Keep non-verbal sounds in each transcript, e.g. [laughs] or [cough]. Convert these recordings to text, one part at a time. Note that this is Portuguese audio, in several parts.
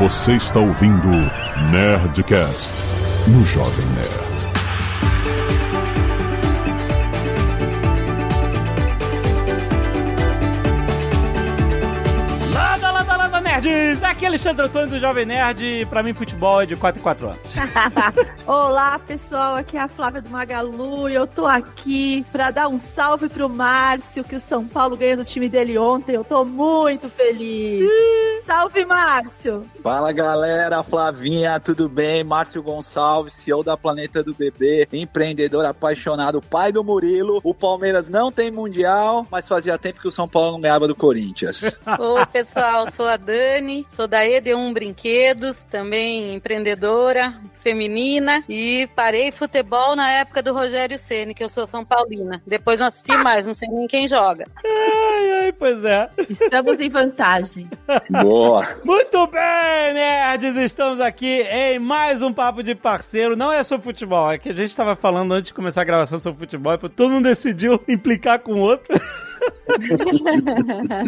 Você está ouvindo Nerdcast no Jovem Nerd. Landa, landa, landa, nerds! Aqui é Alexandre Antônio do Jovem Nerd. Pra mim, futebol é de 4 em 4 anos. [laughs] Olá, pessoal. Aqui é a Flávia do Magalu e eu tô aqui pra dar um salve pro Márcio, que o São Paulo ganhou do time dele ontem. Eu tô muito feliz. salve, Márcio! Fala galera, Flavinha, tudo bem? Márcio Gonçalves, CEO da Planeta do Bebê, empreendedor apaixonado, pai do Murilo. O Palmeiras não tem mundial, mas fazia tempo que o São Paulo não ganhava do Corinthians. [laughs] Oi, pessoal, sou a Dani, sou da ED1 Brinquedos, também empreendedora feminina e parei futebol na época do Rogério Ceni, que eu sou São Paulina. Depois não assisti mais, não sei nem quem joga. Ai, ai, pois é. Estamos em vantagem. Boa! Muito bem, nerds! Estamos aqui em mais um Papo de Parceiro. Não é sobre futebol, é que a gente estava falando antes de começar a gravação sobre futebol, e todo mundo decidiu [laughs] implicar com o outro.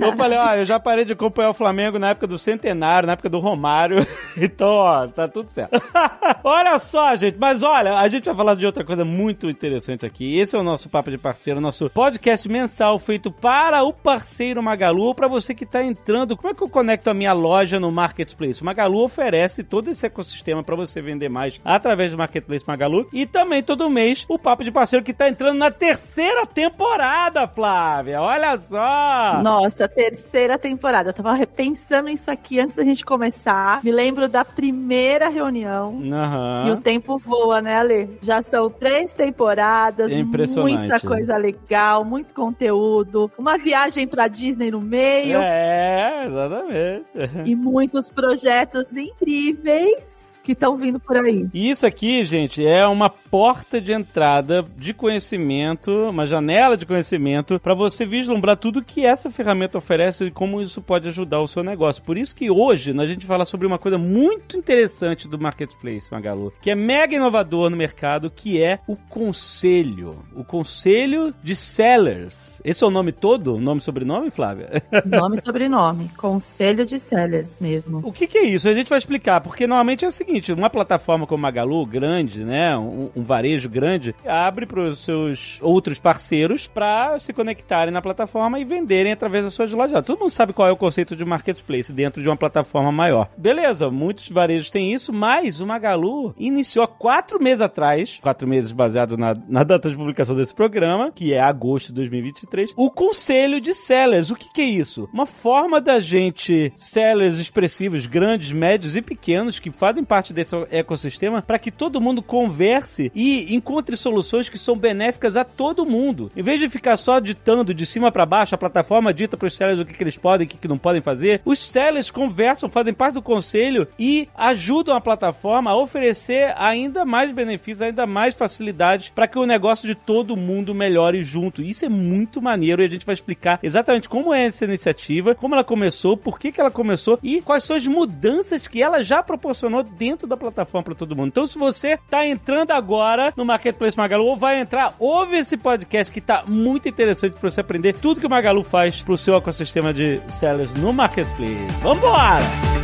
Eu falei, ó, eu já parei de acompanhar o Flamengo na época do centenário, na época do Romário. [laughs] Então, ó, tá tudo certo. [laughs] olha só, gente, mas olha, a gente vai falar de outra coisa muito interessante aqui. Esse é o nosso Papo de Parceiro, nosso podcast mensal feito para o parceiro Magalu, ou para você que tá entrando. Como é que eu conecto a minha loja no Marketplace? O Magalu oferece todo esse ecossistema para você vender mais através do Marketplace Magalu e também todo mês o Papo de Parceiro que tá entrando na terceira temporada, Flávia. Olha só! Nossa, terceira temporada. Eu tava repensando isso aqui antes da gente começar. Me lembro da primeira reunião. Aham. E o tempo voa, né, Ale? Já são três temporadas, É impressionante. muita coisa legal, muito conteúdo, uma viagem pra Disney no meio É, exatamente. [laughs] e muitos projetos incríveis que estão vindo por aí. E isso aqui, gente, é uma porta de entrada de conhecimento, uma janela de conhecimento para você vislumbrar tudo que essa ferramenta oferece e como isso pode ajudar o seu negócio. Por isso que hoje a gente fala sobre uma coisa muito interessante do marketplace, Magalu, que é mega inovador no mercado, que é o conselho, o conselho de sellers. Esse é o nome todo, nome e sobrenome, Flávia? [laughs] Nome e sobrenome. Conselho de Sellers mesmo. O que, que é isso? A gente vai explicar, porque normalmente é o seguinte: uma plataforma como Magalu, grande, né? Um, um varejo grande, abre para os seus outros parceiros para se conectarem na plataforma e venderem através das suas lojas. Todo mundo sabe qual é o conceito de marketplace dentro de uma plataforma maior. Beleza, muitos varejos têm isso, mas o Magalu iniciou há quatro meses atrás, quatro meses baseado na, na data de publicação desse programa, que é agosto de 2023, o Conselho de Sellers. O que, que é isso? Uma forma da gente, sellers expressivos, grandes, médios e pequenos, que fazem parte desse ecossistema, para que todo mundo converse e encontre soluções que são benéficas a todo mundo. Em vez de ficar só ditando de cima para baixo, a plataforma dita para os sellers o que, que eles podem e o que, que não podem fazer, os sellers conversam, fazem parte do conselho e ajudam a plataforma a oferecer ainda mais benefícios, ainda mais facilidades para que o negócio de todo mundo melhore junto. Isso é muito maneiro e a gente vai explicar exatamente como é essa iniciativa, como ela começou, por que, que ela começou e quais são as mudanças que ela já proporcionou dentro da plataforma para todo mundo. Então, se você tá entrando agora no Marketplace Magalu ou vai entrar, ouve esse podcast que tá muito interessante para você aprender tudo que o Magalu faz pro seu ecossistema de sellers no Marketplace. Vambora!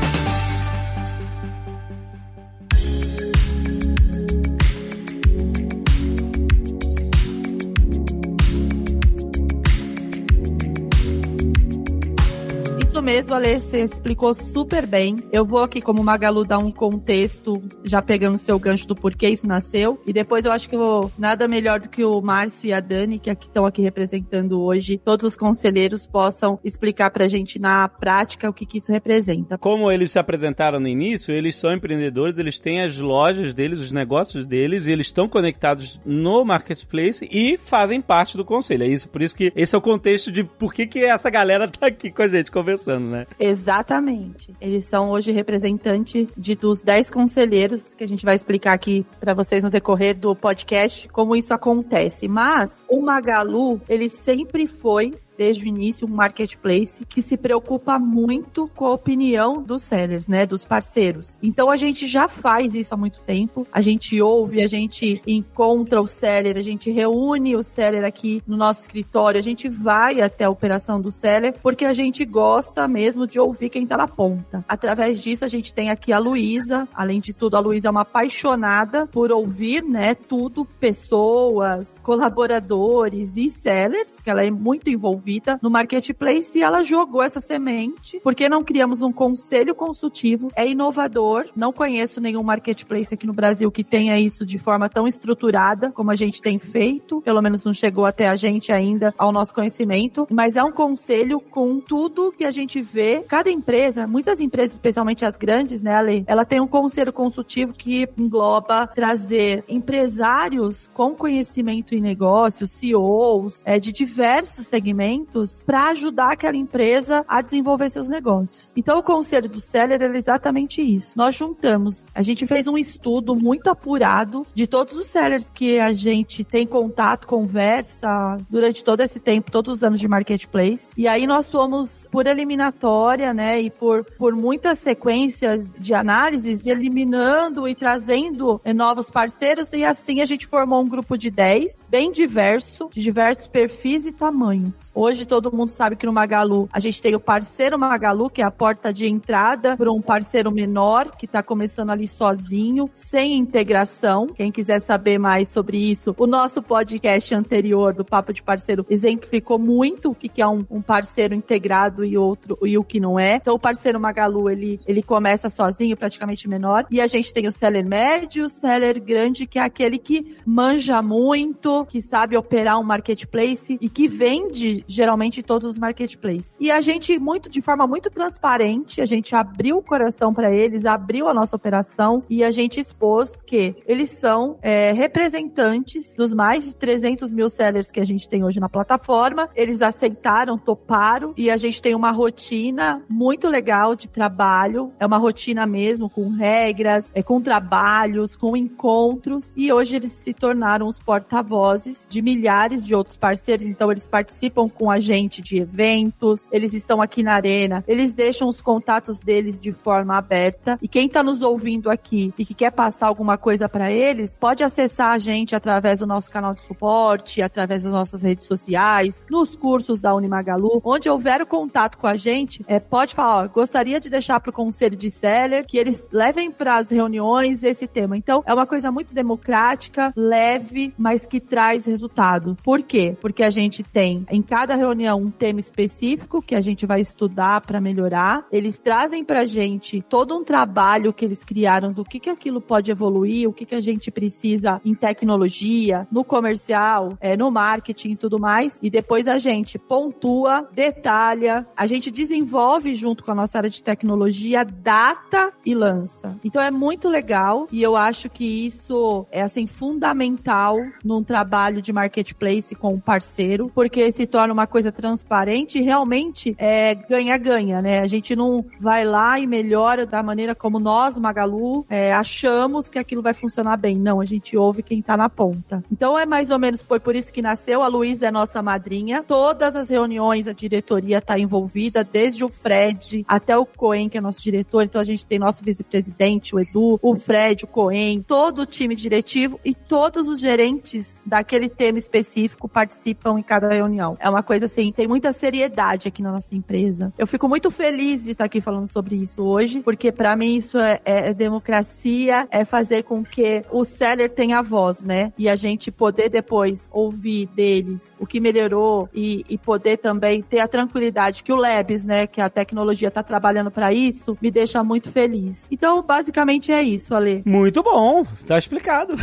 Mesmo, Ale, você explicou super bem. Eu vou aqui, como Magalu, dar um contexto, já pegando o seu gancho do porquê isso nasceu. E depois eu acho que eu, nada melhor do que o Márcio e a Dani, que aqui estão aqui representando hoje, todos os conselheiros possam explicar pra gente na prática o que, que isso representa. Como eles se apresentaram no início, eles são empreendedores, eles têm as lojas deles, os negócios deles, e eles estão conectados no marketplace e fazem parte do conselho. É isso, por isso que esse é o contexto de por que, que essa galera tá aqui com a gente conversando, né? Exatamente. Eles são hoje representantes de dos 10 conselheiros que a gente vai explicar aqui para vocês no decorrer do podcast como isso acontece. Mas o Magalu, ele sempre foi desde o início, um marketplace que se preocupa muito com a opinião dos sellers, né, dos parceiros. Então a gente já faz isso há muito tempo. A gente ouve, a gente encontra o seller, a gente reúne o seller aqui no nosso escritório, a gente vai até a operação do seller porque a gente gosta mesmo de ouvir quem tá na ponta. Através disso a gente tem aqui a Luísa, além de tudo a Luísa é uma apaixonada por ouvir, né, tudo, pessoas, colaboradores e sellers, que ela é muito envolvida no marketplace e ela jogou essa semente, porque não criamos um conselho consultivo, é inovador, não conheço nenhum marketplace aqui no Brasil que tenha isso de forma tão estruturada como a gente tem feito, pelo menos não chegou até a gente ainda ao nosso conhecimento, mas é um conselho com tudo que a gente vê. Cada empresa, muitas empresas, especialmente as grandes, né, Ale, ela tem um conselho consultivo que engloba trazer empresários com conhecimento em negócios, CEOs, é, de diversos segmentos, para ajudar aquela empresa a desenvolver seus negócios. Então, o conselho do Seller era exatamente isso. Nós juntamos, a gente fez um estudo muito apurado de todos os sellers que a gente tem contato, conversa durante todo esse tempo, todos os anos de marketplace. E aí nós fomos por eliminatória, né, e por, por muitas sequências de análises, eliminando e trazendo eh, novos parceiros, e assim a gente formou um grupo de 10, bem diverso, de diversos perfis e tamanhos. Hoje todo mundo sabe que no Magalu a gente tem o parceiro Magalu, que é a porta de entrada para um parceiro menor que está começando ali sozinho, sem integração. Quem quiser saber mais sobre isso, o nosso podcast anterior do Papo de Parceiro exemplificou muito o que, que é um, um parceiro integrado e outro e o que não é. Então o parceiro Magalu ele, ele começa sozinho, praticamente menor, e a gente tem o seller médio, o seller grande, que é aquele que manja muito, que sabe operar um marketplace e que vende geralmente em todos os marketplaces. E a gente, muito de forma muito transparente, a gente abriu o coração para eles, abriu a nossa operação e a gente expôs que eles são é, representantes dos mais de 300 mil sellers que a gente tem hoje na plataforma. Eles aceitaram, toparam e a gente tem uma rotina muito legal de trabalho. É uma rotina mesmo com regras, é com trabalhos, com encontros e hoje eles se tornaram os porta-vozes de milhares de outros parceiros. Então eles participam com a gente de eventos, eles estão aqui na arena, eles deixam os contatos deles de forma aberta. E quem está nos ouvindo aqui e que quer passar alguma coisa para eles, pode acessar a gente através do nosso canal de suporte, através das nossas redes sociais, nos cursos da Unimagalu, onde houver o contato com a gente, é, pode falar, ó, gostaria de deixar para o conselho de seller que eles levem para as reuniões esse tema. Então, é uma coisa muito democrática, leve, mas que traz resultado. Por quê? Porque a gente tem em cada cada reunião um tema específico que a gente vai estudar para melhorar. Eles trazem para gente todo um trabalho que eles criaram do que, que aquilo pode evoluir, o que, que a gente precisa em tecnologia, no comercial, é, no marketing e tudo mais. E depois a gente pontua, detalha, a gente desenvolve junto com a nossa área de tecnologia, data e lança. Então é muito legal e eu acho que isso é assim fundamental num trabalho de marketplace com um parceiro, porque se torna uma coisa transparente, realmente é ganha-ganha, né? A gente não vai lá e melhora da maneira como nós, Magalu, é, achamos que aquilo vai funcionar bem. Não, a gente ouve quem tá na ponta. Então é mais ou menos foi por isso que nasceu. A Luísa é nossa madrinha. Todas as reuniões a diretoria tá envolvida, desde o Fred até o Coen, que é nosso diretor. Então a gente tem nosso vice-presidente, o Edu, o Fred, o Coen, todo o time diretivo e todos os gerentes daquele tema específico participam em cada reunião. É uma coisa assim, tem muita seriedade aqui na nossa empresa. Eu fico muito feliz de estar aqui falando sobre isso hoje, porque para mim isso é, é, é, democracia, é fazer com que o seller tenha voz, né? E a gente poder depois ouvir deles o que melhorou e, e poder também ter a tranquilidade que o Labs, né, que a tecnologia tá trabalhando para isso, me deixa muito feliz. Então, basicamente é isso, Ale. Muito bom, tá explicado.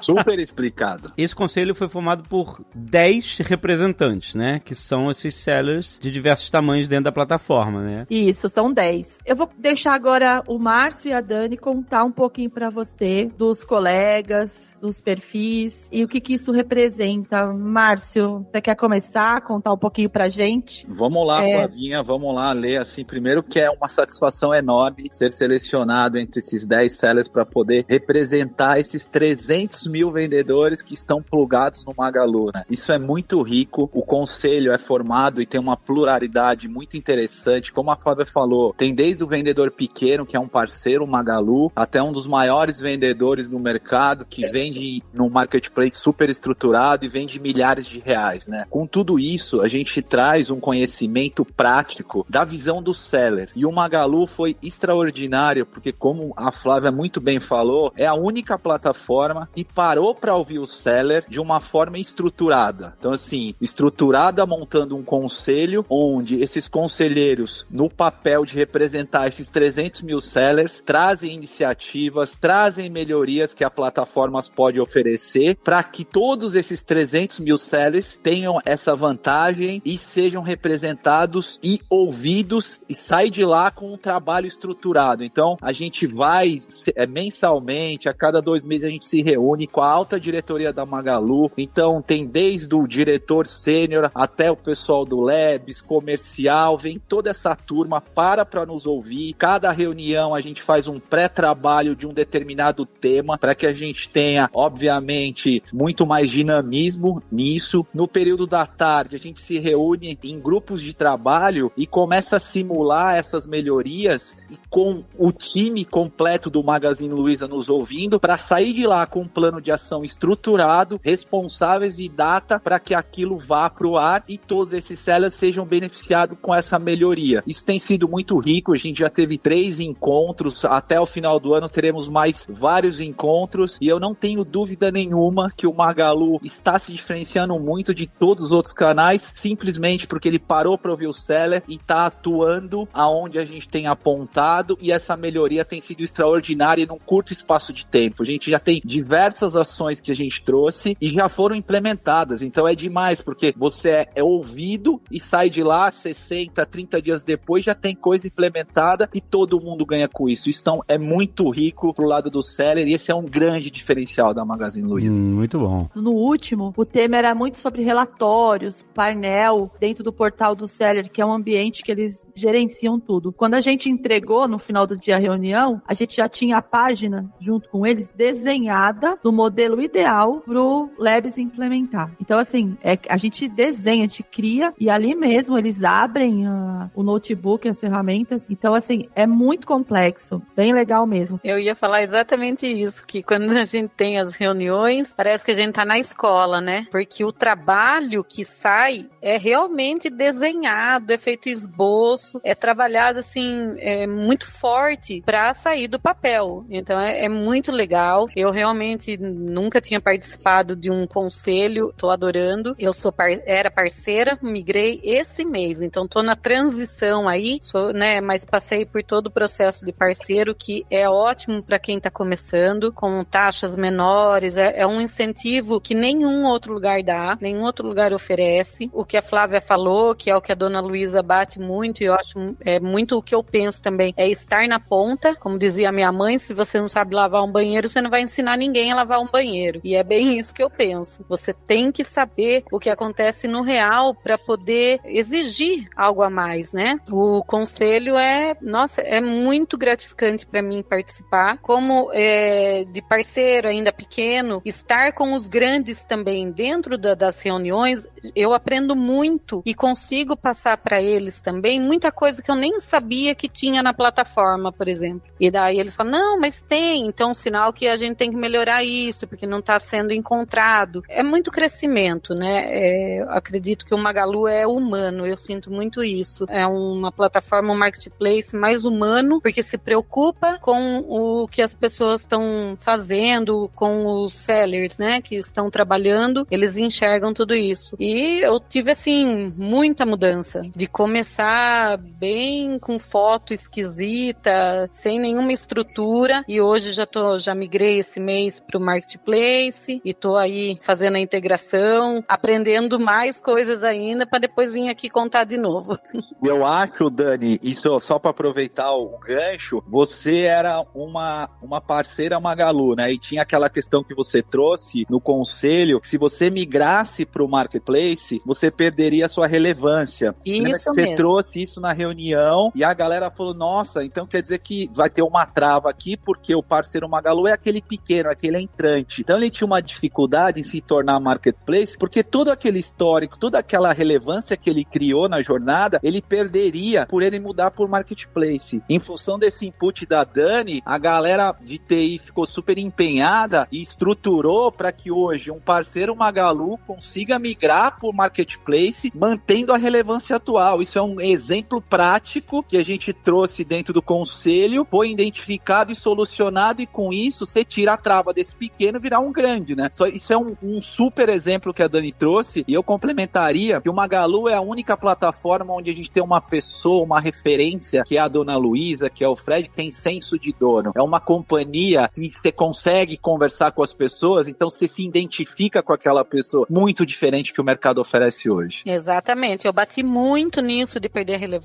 Super explicado. Esse conselho foi formado por 10 representantes, né? Que são esses sellers de diversos tamanhos dentro da plataforma, né? Isso, são 10. Eu vou deixar agora o Márcio e a Dani contar um pouquinho para você dos colegas, dos perfis e o que que isso representa. Márcio, você quer começar a contar um pouquinho pra gente? Vamos lá, é... Flavinha, vamos lá ler assim, primeiro que é uma satisfação enorme ser selecionado entre esses 10 sellers para poder representar esses 300 mil vendedores que estão plugados no Magalu, né? Isso é muito rico. O conselho é formado e tem uma pluralidade muito interessante. Como a Flávia falou, tem desde o vendedor pequeno, que é um parceiro, o Magalu, até um dos maiores vendedores no mercado, que vende num marketplace super estruturado e vende milhares de reais, né? Com tudo isso, a gente traz um conhecimento prático da visão do seller. E o Magalu foi extraordinário, porque como a Flávia muito bem falou, é a única plataforma que parou para ouvir o seller de uma forma estruturada. Então, assim, estruturada montando um conselho onde esses conselheiros, no papel de representar esses 300 mil sellers, trazem iniciativas, trazem melhorias que a plataforma pode oferecer para que todos esses 300 mil sellers tenham essa vantagem e sejam representados e ouvidos e sair de lá com um trabalho estruturado. Então, a gente vai é, mensalmente, a cada dois meses a gente se reúne com a alta diretoria da Magalu. Então, tem desde o diretor sênior até o pessoal do Labs, comercial, vem toda essa turma para para nos ouvir. Cada reunião a gente faz um pré-trabalho de um determinado tema para que a gente tenha, obviamente, muito mais dinamismo nisso. No período da tarde, a gente se reúne em grupos de trabalho e começa a simular essas melhorias e com o time completo do Magazine Luiza nos ouvindo para sair de lá com um plano de ação estruturado, responsáveis e data para que aquilo vá para o ar e todos esses sellers sejam beneficiados com essa melhoria. Isso tem sido muito rico, a gente já teve três encontros, até o final do ano teremos mais vários encontros e eu não tenho dúvida nenhuma que o Magalu está se diferenciando muito de todos os outros canais, simplesmente porque ele parou para ouvir o seller e está atuando aonde a gente tem apontado e essa melhoria tem sido extraordinária num curto espaço de tempo. A gente já tem diversas ações que a gente trouxe e já foram implementadas, então é demais, porque você é, é ouvido e sai de lá 60, 30 dias depois já tem coisa implementada e todo mundo ganha com isso. Então é muito rico pro lado do seller e esse é um grande diferencial da Magazine Luiza. Hum, muito bom. No último, o tema era muito sobre relatórios, painel dentro do portal do seller, que é um ambiente que eles gerenciam tudo. Quando a gente entregou no final do dia a reunião, a gente já tinha a página junto com eles desenhada do modelo ideal pro Labs implementar. Então assim, é, a gente desenha, a gente cria e ali mesmo eles abrem uh, o notebook, as ferramentas. Então assim, é muito complexo, bem legal mesmo. Eu ia falar exatamente isso, que quando a gente tem as reuniões, parece que a gente tá na escola, né? Porque o trabalho que sai é realmente desenhado, é feito esboço, é trabalhado assim, é muito forte para sair do papel. Então é, é, muito legal. Eu realmente nunca tinha participado de um conselho, tô adorando. Eu sou par era parceira, migrei esse mês, então tô na transição aí, sou, né, mas passei por todo o processo de parceiro que é ótimo para quem tá começando, com taxas menores, é, é um incentivo que nenhum outro lugar dá, nenhum outro lugar oferece. O que a Flávia falou, que é o que a dona Luísa bate muito, e eu acho é muito o que eu penso também, é estar na ponta, como dizia minha mãe, se você não sabe lavar um banheiro, você não vai ensinar ninguém a lavar um banheiro. E é bem isso que eu penso. Você tem que saber o que acontece no real para poder exigir algo a mais, né? O conselho é, nossa, é muito gratificante para mim participar, como é, de parceiro ainda pequeno, estar com os grandes também dentro da, das reuniões, eu aprendo muito e consigo passar para eles também muita coisa que eu nem sabia que tinha na plataforma, por exemplo. E daí eles falam, não, mas tem, então sinal que a gente tem que melhorar isso, porque não está sendo encontrado. É muito crescimento, né? É, acredito que o Magalu é humano, eu sinto muito isso. É uma plataforma, um marketplace mais humano, porque se preocupa com o que as pessoas estão fazendo, com os sellers, né, que estão trabalhando, eles enxergam tudo isso. E eu tive, assim, muita mudança. De começar bem com foto esquisita, sem nenhuma estrutura, e hoje já tô, já migrei esse mês pro marketplace, e tô aí fazendo a integração, aprendendo mais coisas ainda, para depois vir aqui contar de novo. [laughs] Eu acho, Dani, isso só para aproveitar o gancho, você era uma, uma parceira Magalu, né? E tinha aquela questão que você trouxe no conselho, se você migrasse para o marketplace, você perderia a sua relevância. Isso você mesmo. trouxe isso na reunião e a galera falou: nossa, então quer dizer que vai ter uma trava aqui, porque o parceiro Magalu é aquele pequeno, aquele entrante. Então ele tinha uma dificuldade em se tornar marketplace, porque todo aquele histórico, toda aquela relevância que ele criou na jornada, ele perderia por ele mudar por marketplace. Em função desse input da Dani, a galera de TI ficou super empenhada e estruturou para que hoje um parceiro Magalu consiga migrar por marketplace, mantendo a relevância atual. Isso é um exemplo prático que a gente trouxe dentro do conselho, foi identificado e solucionado, e com isso você tira a trava desse pequeno virar um grande, né? Só, isso é um, um super exemplo que a Dani trouxe, e eu complementaria que o Magalu é a única plataforma onde a gente tem uma pessoa, uma referência, que é a dona Luísa, que é o Fred, que tem senso de dono. É uma companhia que você consegue conversar com as pessoas, então você se identifica com aquela pessoa, muito diferente que o mercado oferece hoje. Exatamente. Eu bati muito nisso de perder relevância,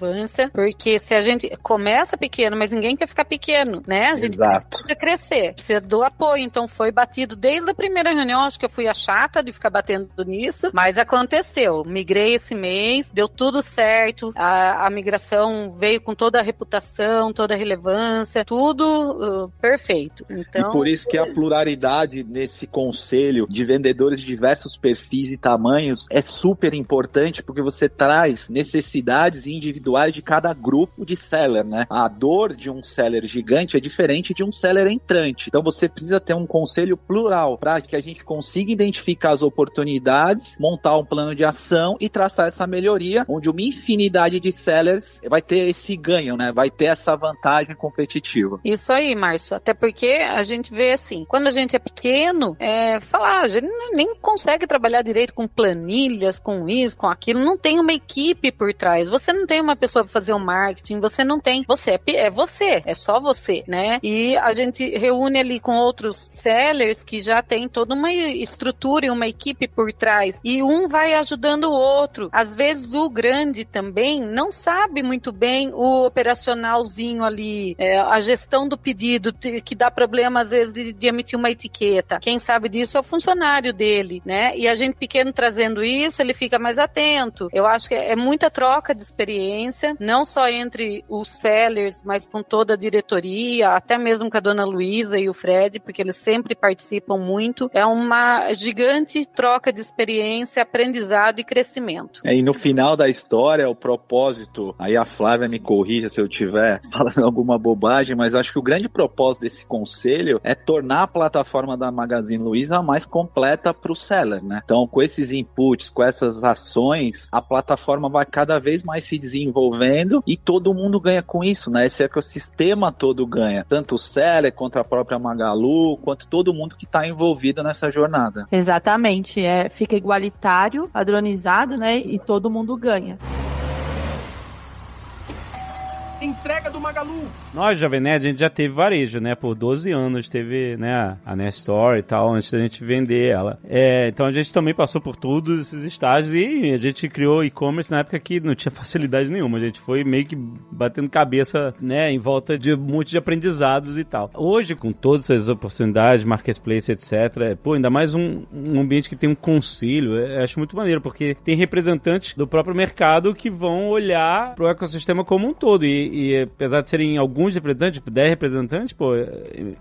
porque se a gente começa pequeno, mas ninguém quer ficar pequeno, né? A gente Exato. precisa crescer, precisa do apoio. Então foi batido desde a primeira reunião, acho que eu fui a chata de ficar batendo nisso, mas aconteceu. Migrei esse mês, deu tudo certo, a, a migração veio com toda a reputação, toda a relevância, tudo uh, perfeito. Então, E por isso que a pluralidade nesse conselho de vendedores de diversos perfis e tamanhos é super importante porque você traz necessidades individuais de cada grupo de seller, né? A dor de um seller gigante é diferente de um seller entrante. Então você precisa ter um conselho plural para que a gente consiga identificar as oportunidades, montar um plano de ação e traçar essa melhoria, onde uma infinidade de sellers vai ter esse ganho, né? Vai ter essa vantagem competitiva. Isso aí, Márcio. Até porque a gente vê assim, quando a gente é pequeno, é, falar, a gente nem consegue trabalhar direito com planilhas, com isso, com aquilo, não tem uma equipe por trás. Você não tem uma pessoa para fazer o marketing, você não tem. Você é, é você, é só você, né? E a gente reúne ali com outros sellers que já tem toda uma estrutura e uma equipe por trás. E um vai ajudando o outro. Às vezes o grande também não sabe muito bem o operacionalzinho ali, é, a gestão do pedido, que dá problema às vezes de, de emitir uma etiqueta. Quem sabe disso é o funcionário dele, né? E a gente pequeno trazendo isso, ele fica mais atento. Eu acho que é muita troca de experiência, não só entre os sellers, mas com toda a diretoria, até mesmo com a dona Luísa e o Fred, porque eles sempre participam muito. É uma gigante troca de experiência, aprendizado e crescimento. É, e no final da história, o propósito, aí a Flávia me corrija se eu tiver [laughs] falando alguma bobagem, mas acho que o grande propósito desse conselho é tornar a plataforma da Magazine Luiza a mais completa para o seller, né? Então, com esses inputs, com essas ações, a plataforma vai cada vez mais se desenvolvendo e todo mundo ganha com isso, né? Esse ecossistema todo ganha, tanto o seller quanto a própria Magalu, quanto todo mundo que está envolvido nessa jornada. Exatamente, é, fica igualitário, padronizado, né? E todo mundo ganha. Entrega do Magalu. Nós, Jovem Nerd, a gente já teve varejo, né? Por 12 anos teve, né, a Nestor e tal, antes da gente vender ela. É, então a gente também passou por todos esses estágios e a gente criou e-commerce na época que não tinha facilidade nenhuma. A gente foi meio que batendo cabeça, né, em volta de um monte de aprendizados e tal. Hoje, com todas essas oportunidades, marketplace, etc., pô, ainda mais um, um ambiente que tem um conselho, eu acho muito maneiro, porque tem representantes do próprio mercado que vão olhar pro ecossistema como um todo. E, e apesar de serem alguns representantes, tipo 10 representantes, pô,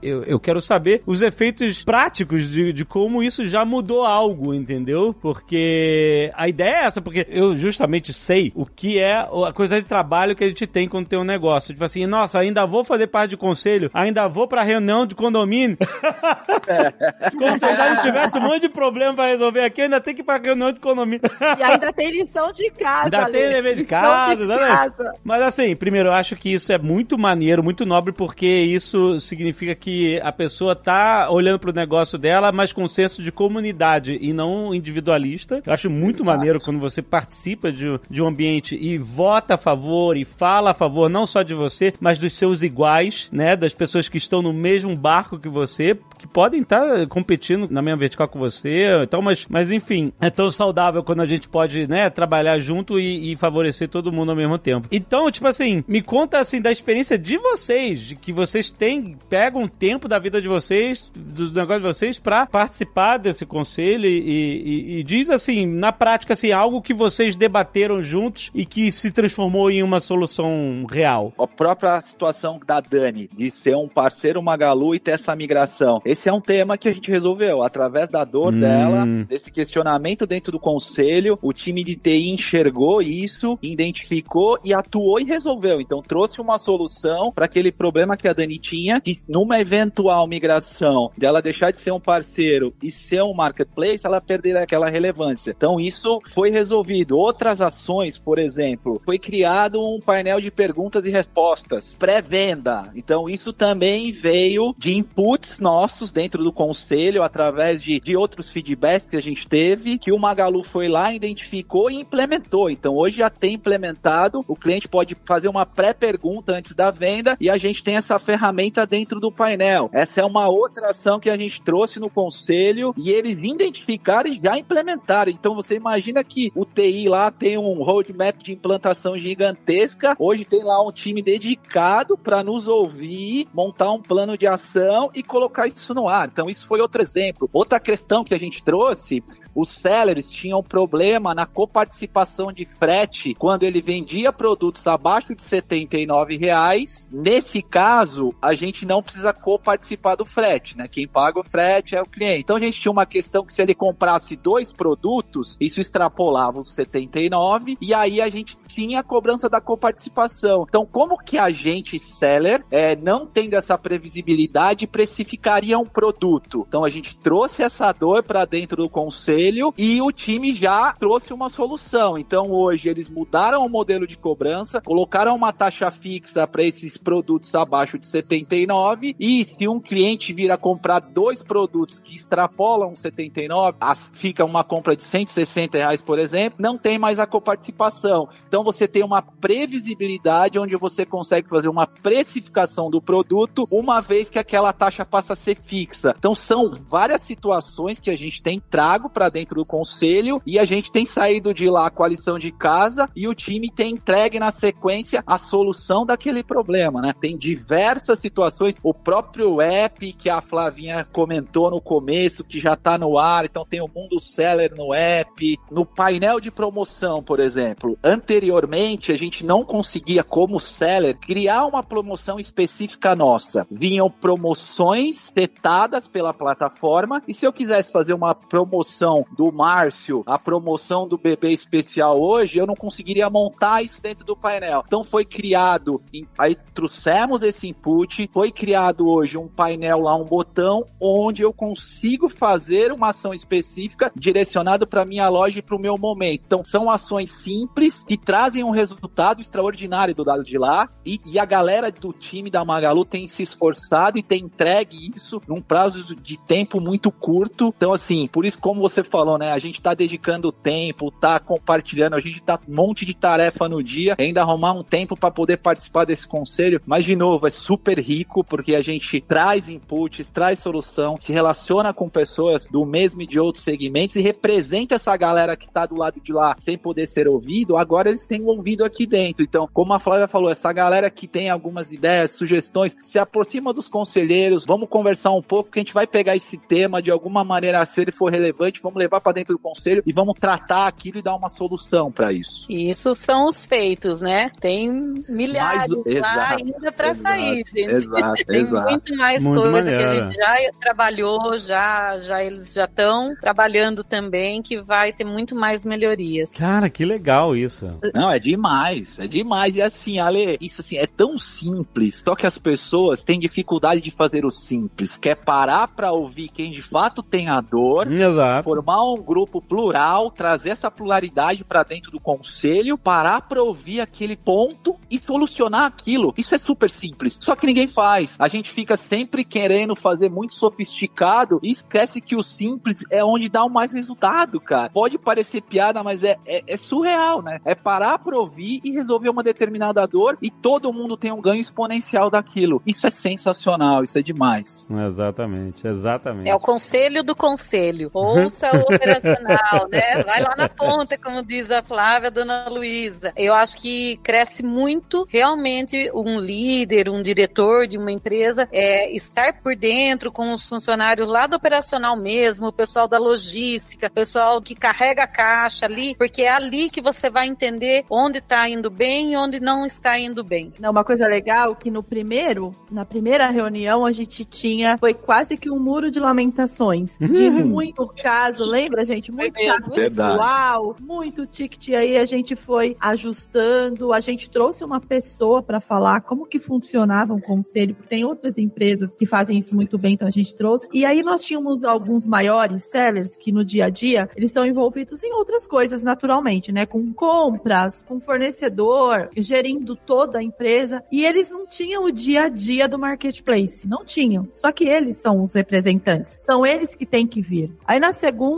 eu, eu quero saber os efeitos práticos de, de como isso já mudou algo, entendeu? Porque a ideia é essa, porque eu justamente sei o que é a coisa de trabalho que a gente tem quando tem um negócio. Tipo assim, nossa, ainda vou fazer parte de conselho, ainda vou pra reunião de condomínio. [laughs] Como se eu já não tivesse um monte de problema pra resolver aqui, ainda tem que ir pra reunião de condomínio. E ainda tem lição de casa. Ainda Ale. tem dever de Lição casa, de né? casa. Mas assim, primeiro, eu acho que isso é muito maneiro, muito nobre, porque isso significa que a pessoa tá olhando pro negócio dela, mas com senso de comunidade e não individualista. Eu acho muito maneiro quando você participa de, de um ambiente e vota a favor e fala a favor não só de você, mas dos seus iguais, né? Das pessoas que estão no mesmo barco que você, que podem estar competindo na mesma vertical com você, então, mas, mas enfim, é tão saudável quando a gente pode, né, trabalhar junto e, e favorecer todo mundo ao mesmo tempo. Então, tipo assim, me conta assim da experiência de vocês, de que vocês têm, pegam um tempo da vida de vocês, dos negócios de vocês, para participar desse conselho e, e, e, diz assim, na prática, assim, algo que vocês debateram juntos e que se transformou em uma solução real. A própria situação da Dani, de ser um parceiro Magalu e ter essa migração. Esse é um tema que a gente resolveu, através da dor hum. dela, desse questionamento dentro do conselho, o time de TI enxergou isso, identificou e atuou e resolveu. Então trouxe uma solução para aquele problema que a Dani tinha, que numa eventual migração dela deixar de ser um parceiro e ser um marketplace, ela perder aquela relevância. Então isso foi resolvido. Outras ações, por exemplo, foi criado um painel de perguntas e respostas pré-venda. Então isso também veio de inputs nossos dentro do conselho, através de, de outros feedbacks que a gente teve, que o Magalu foi lá, identificou e implementou. Então hoje já tem implementado, o cliente pode fazer uma pré-pergunta antes da venda e a gente tem essa ferramenta dentro do painel. Essa é uma outra ação que a gente trouxe no conselho e eles identificaram e já implementaram. Então você imagina que o TI lá tem um roadmap de implantação gigantesca. Hoje tem lá um time dedicado para nos ouvir, montar um plano de ação e colocar isso no ar. Então isso foi outro exemplo. Outra questão que a gente trouxe os sellers tinham problema na coparticipação de frete quando ele vendia produtos abaixo de 79 reais. Nesse caso, a gente não precisa coparticipar do frete, né? Quem paga o frete é o cliente. Então a gente tinha uma questão que se ele comprasse dois produtos, isso extrapolava os 79 e aí a gente tinha a cobrança da coparticipação. Então como que a gente seller, é, não tendo essa previsibilidade, precificaria um produto? Então a gente trouxe essa dor para dentro do conceito e o time já trouxe uma solução. Então hoje eles mudaram o modelo de cobrança, colocaram uma taxa fixa para esses produtos abaixo de 79 e se um cliente vir a comprar dois produtos que extrapolam 79, fica uma compra de 160 reais, por exemplo, não tem mais a coparticipação. Então você tem uma previsibilidade onde você consegue fazer uma precificação do produto uma vez que aquela taxa passa a ser fixa. Então são várias situações que a gente tem trago para dentro do conselho e a gente tem saído de lá com a lição de casa e o time tem entregue na sequência a solução daquele problema, né? Tem diversas situações, o próprio app que a Flavinha comentou no começo, que já tá no ar, então tem o Mundo Seller no app, no painel de promoção, por exemplo. Anteriormente, a gente não conseguia, como seller, criar uma promoção específica nossa. Vinham promoções setadas pela plataforma e se eu quisesse fazer uma promoção do Márcio, a promoção do bebê especial hoje, eu não conseguiria montar isso dentro do painel. Então foi criado, aí trouxemos esse input, foi criado hoje um painel lá, um botão, onde eu consigo fazer uma ação específica direcionada para minha loja e para o meu momento. Então são ações simples que trazem um resultado extraordinário do lado de lá e, e a galera do time da Magalu tem se esforçado e tem entregue isso num prazo de tempo muito curto. Então assim, por isso como você falou, né? A gente tá dedicando tempo, tá compartilhando, a gente tá um monte de tarefa no dia, ainda arrumar um tempo para poder participar desse conselho. Mas, de novo, é super rico porque a gente traz inputs, traz solução, se relaciona com pessoas do mesmo e de outros segmentos e representa essa galera que tá do lado de lá sem poder ser ouvido. Agora eles têm ouvido aqui dentro. Então, como a Flávia falou, essa galera que tem algumas ideias, sugestões, se aproxima dos conselheiros, vamos conversar um pouco, que a gente vai pegar esse tema de alguma maneira, se ele for relevante, vamos levar para dentro do conselho e vamos tratar aquilo e dar uma solução para isso. Isso são os feitos, né? Tem milhares mais, lá exato, ainda para sair, gente. [laughs] Exato, Tem exato. muito mais muito coisa maneiro. que a gente já trabalhou, já, já eles já estão trabalhando também, que vai ter muito mais melhorias. Cara, que legal isso. Não, é demais, é demais. E assim, Ale, isso assim, é tão simples, só que as pessoas têm dificuldade de fazer o simples, quer parar para ouvir quem de fato tem a dor, Exato. Formar um grupo plural, trazer essa pluralidade para dentro do conselho, parar para ouvir aquele ponto e solucionar aquilo. Isso é super simples, só que ninguém faz. A gente fica sempre querendo fazer muito sofisticado e esquece que o simples é onde dá o mais resultado, cara. Pode parecer piada, mas é, é, é surreal, né? É parar para ouvir e resolver uma determinada dor e todo mundo tem um ganho exponencial daquilo. Isso é sensacional, isso é demais. Exatamente, exatamente. É o conselho do conselho. Ouça [laughs] operacional, né? Vai lá na ponta, como diz a Flávia, a dona Luísa. Eu acho que cresce muito realmente um líder, um diretor de uma empresa, é estar por dentro com os funcionários lá do operacional mesmo, o pessoal da logística, o pessoal que carrega a caixa ali, porque é ali que você vai entender onde está indo bem e onde não está indo bem. Não, uma coisa legal que no primeiro, na primeira reunião a gente tinha, foi quase que um muro de lamentações, de muito caso, lembra gente? Muito mesmo. caso pessoal, muito ticket aí a gente foi ajustando, a gente trouxe uma pessoa para falar como que funcionava um conselho, porque tem outras empresas que fazem isso muito bem, então a gente trouxe. E aí nós tínhamos alguns maiores sellers que no dia a dia, eles estão envolvidos em outras coisas naturalmente, né? Com compras, com fornecedor, gerindo toda a empresa, e eles não tinham o dia a dia do marketplace, não tinham. Só que eles são os representantes, são eles que têm que vir. Aí na segunda,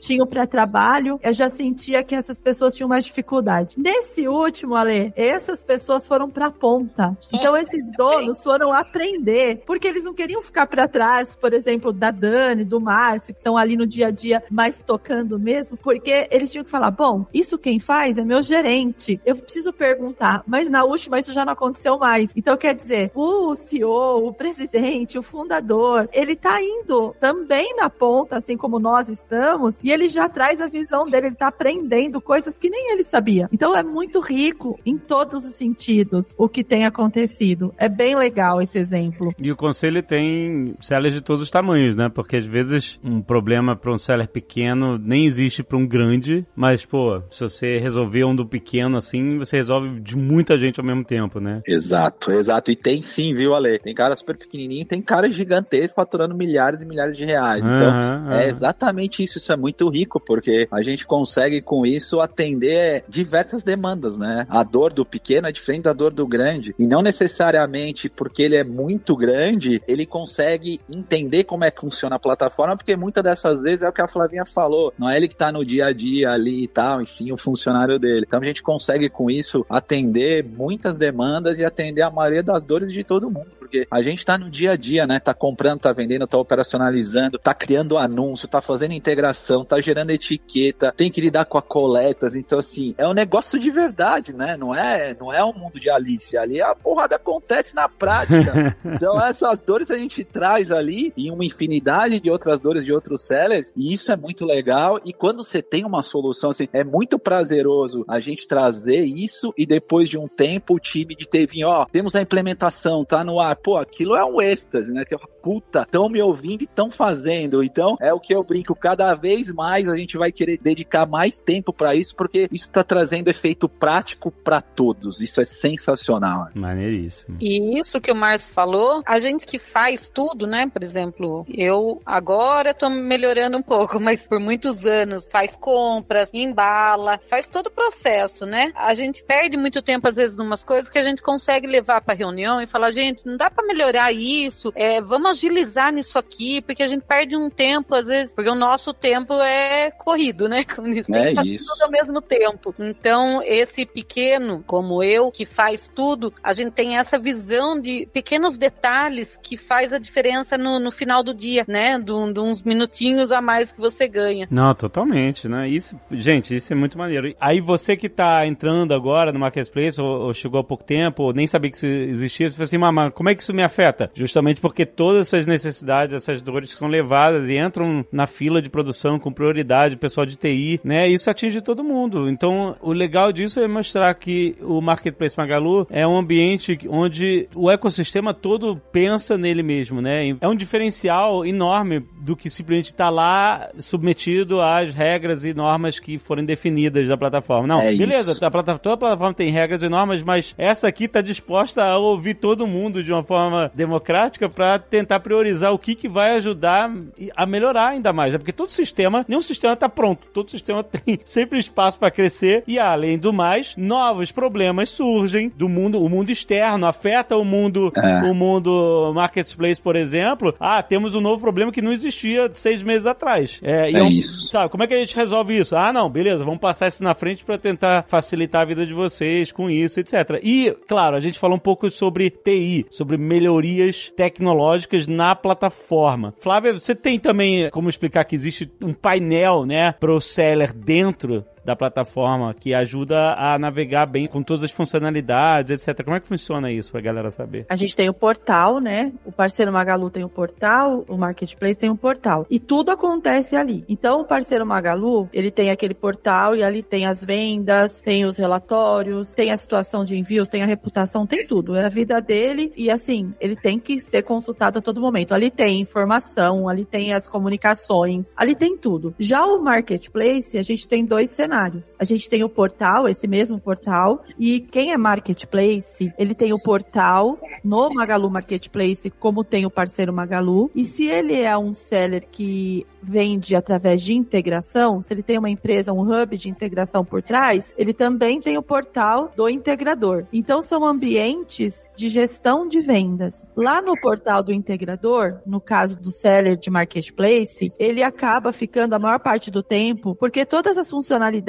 tinha o pré-trabalho, eu já sentia que essas pessoas tinham mais dificuldade. Nesse último, Ale, essas pessoas foram pra ponta. Então esses [laughs] donos foram aprender, porque eles não queriam ficar pra trás, por exemplo, da Dani, do Márcio, que estão ali no dia a dia mais tocando mesmo, porque eles tinham que falar, bom, isso quem faz é meu gerente. Eu preciso perguntar, mas na última isso já não aconteceu mais. Então quer dizer, o CEO, o presidente, o fundador, ele tá indo também na ponta, assim como nós estamos, e ele já traz a visão dele, ele tá aprendendo coisas que nem ele sabia. Então é muito rico em todos os sentidos o que tem acontecido. É bem legal esse exemplo. E o conselho tem sellers de todos os tamanhos, né? Porque às vezes um problema para um seller pequeno nem existe para um grande, mas pô, se você resolver um do pequeno assim, você resolve de muita gente ao mesmo tempo, né? Exato, exato. E tem sim, viu, Ale? Tem cara super pequenininho, tem cara gigantesco faturando milhares e milhares de reais. Então, Aham, é exatamente isso. Isso é muito rico, porque a gente consegue com isso atender diversas demandas, né? A dor do pequeno é diferente da dor do grande. E não necessariamente porque ele é muito grande, ele consegue entender como é que funciona a plataforma, porque muitas dessas vezes é o que a Flavinha falou. Não é ele que tá no dia a dia ali e tal, e sim o funcionário dele. Então a gente consegue com isso atender muitas demandas e atender a maioria das dores de todo mundo. Porque a gente tá no dia a dia, né? Tá comprando, tá vendendo, tá operacionalizando, tá criando anúncio, tá fazendo integração, tá gerando etiqueta, tem que lidar com a coletas. Então, assim, é um negócio de verdade, né? Não é, não é um mundo de Alice. Ali a porrada acontece na prática. [laughs] então, essas dores a gente traz ali e uma infinidade de outras dores de outros sellers, e isso é muito legal. E quando você tem uma solução, assim, é muito prazeroso a gente trazer isso e depois de um tempo o time de ter vindo, ó, temos a implementação, tá no ar. Pô, aquilo é um êxtase, né? Que eu, puta, estão me ouvindo e estão fazendo. Então, é o que eu brinco, cada vez mais a gente vai querer dedicar mais tempo para isso, porque isso tá trazendo efeito prático para todos. Isso é sensacional. Maneiríssimo. E isso que o Márcio falou, a gente que faz tudo, né? Por exemplo, eu agora tô melhorando um pouco, [laughs] mas por muitos anos faz compras, embala, faz todo o processo, né? A gente perde muito tempo às vezes numas coisas que a gente consegue levar para reunião e falar, gente, não dá para melhorar isso, é, vamos agilizar nisso aqui, porque a gente perde um tempo às vezes, porque o nosso tempo é corrido, né? [laughs] Como diz, tem É que fazer isso. tudo ao mesmo tempo. Então, esse pequeno, como eu, que faz tudo, a gente tem essa visão de pequenos detalhes que faz a diferença no, no final do dia, né? De, de uns minutinhos a mais que você ganha. Não, totalmente, né? Isso, gente, isso é muito maneiro. Aí você que tá entrando agora no Marketplace, ou, ou chegou há pouco tempo, ou nem sabia que isso existia, você fala assim, mas como é que isso me afeta? Justamente porque todas essas necessidades, essas dores que são levadas e entram na fila de produção com prioridade, pessoal de TI, né? Isso atinge todo mundo. Então, o legal disso é mostrar que o Marketplace Magalu é um ambiente onde o ecossistema todo pensa nele mesmo, né? É um diferencial enorme do que simplesmente estar lá submetido às regras e normas que forem definidas da plataforma. Não, É beleza, a plataforma, toda a plataforma tem regras e normas, mas essa aqui está disposta a ouvir todo mundo de uma forma democrática para tentar priorizar o que, que vai ajudar a melhorar ainda mais. né? Porque todo sistema, nenhum sistema está pronto, todo sistema [laughs] tem sempre espaço para crescer e além do mais, novos problemas surgem do mundo, o mundo externo afeta o mundo, É. o mundo marketplace, por exemplo. Ah, temos um novo problema que não existia existia seis meses atrás. É, e É um- isso. Sabe, como é que a gente resolve isso? Ah, não, beleza, vamos passar isso na frente pra tentar facilitar a vida de vocês com isso, etc. E, claro, a gente falou um pouco sobre TI, sobre melhorias tecnológicas na plataforma. Flávia, você tem também como explicar que existe um painel, né, pro seller dentro da plataforma que ajuda a navegar bem com todas as funcionalidades, etc. Como é que funciona isso pra galera saber? A gente tem o portal, né? O parceiro Magalu tem o portal, o Marketplace tem o portal. E tudo acontece ali. Então, o parceiro Magalu, ele tem aquele portal e ali tem as vendas, tem os relatórios, tem a situação de envios, tem a reputação, tem tudo. É a vida dele e assim, ele tem que ser consultado a todo momento. Ali tem informação, ali tem as comunicações, ali tem tudo. Já o Marketplace, a gente tem dois cenários. A gente tem o portal, esse mesmo portal, e quem é Marketplace, ele tem o portal no Magalu Marketplace, como tem o parceiro Magalu. E se ele é um seller que vende através de integração, se ele tem uma empresa, um hub de integração por trás, ele também tem o portal do integrador. Então são ambientes de gestão de vendas. Lá no portal do integrador, no caso do seller de marketplace, ele acaba ficando a maior parte do tempo, porque todas as funcionalidades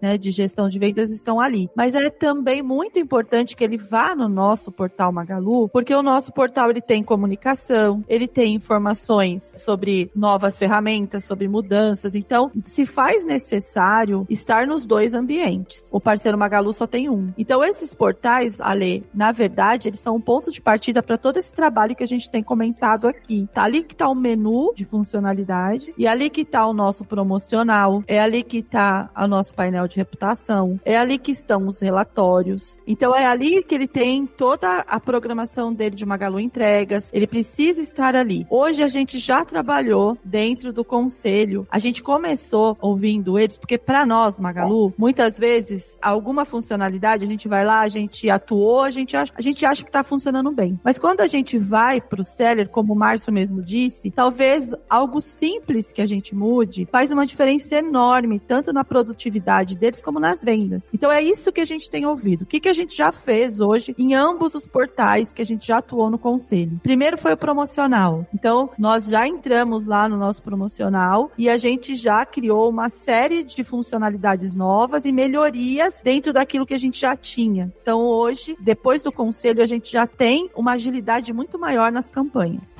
né, de gestão de vendas estão ali. Mas é também muito importante que ele vá no nosso portal Magalu, porque o nosso portal ele tem comunicação, ele tem informações sobre novas ferramentas, sobre mudanças. Então, se faz necessário estar nos dois ambientes. O parceiro Magalu só tem um. Então, esses portais, Ale, na verdade, eles são um ponto de partida para todo esse trabalho que a gente tem comentado aqui. Tá ali que tá o menu de funcionalidade e ali que tá o nosso promocional, é ali que tá o nosso painel de reputação, é ali que estão os relatórios. Então é ali que ele tem toda a programação dele de Magalu Entregas, ele precisa estar ali. Hoje a gente já trabalhou dentro do conselho. A gente começou ouvindo eles porque para nós, Magalu, muitas vezes alguma funcionalidade a gente vai lá, a gente atuou, a gente acha, a gente acha que tá funcionando bem. Mas quando a gente vai pro seller, como o Márcio mesmo disse, talvez algo simples que a gente mude faz uma diferença enorme, tanto na produtividade deles como nas vendas. Então é isso que a gente tem ouvido. O que, que a gente já fez hoje em ambos os portais que a gente já atuou no conselho? Primeiro foi o promocional. Então nós já entramos lá no nosso promocional e a gente já criou uma série de funcionalidades novas e melhorias dentro daquilo que a gente já tinha. Então hoje, depois do conselho, a gente já tem uma agilidade muito maior nas campanhas.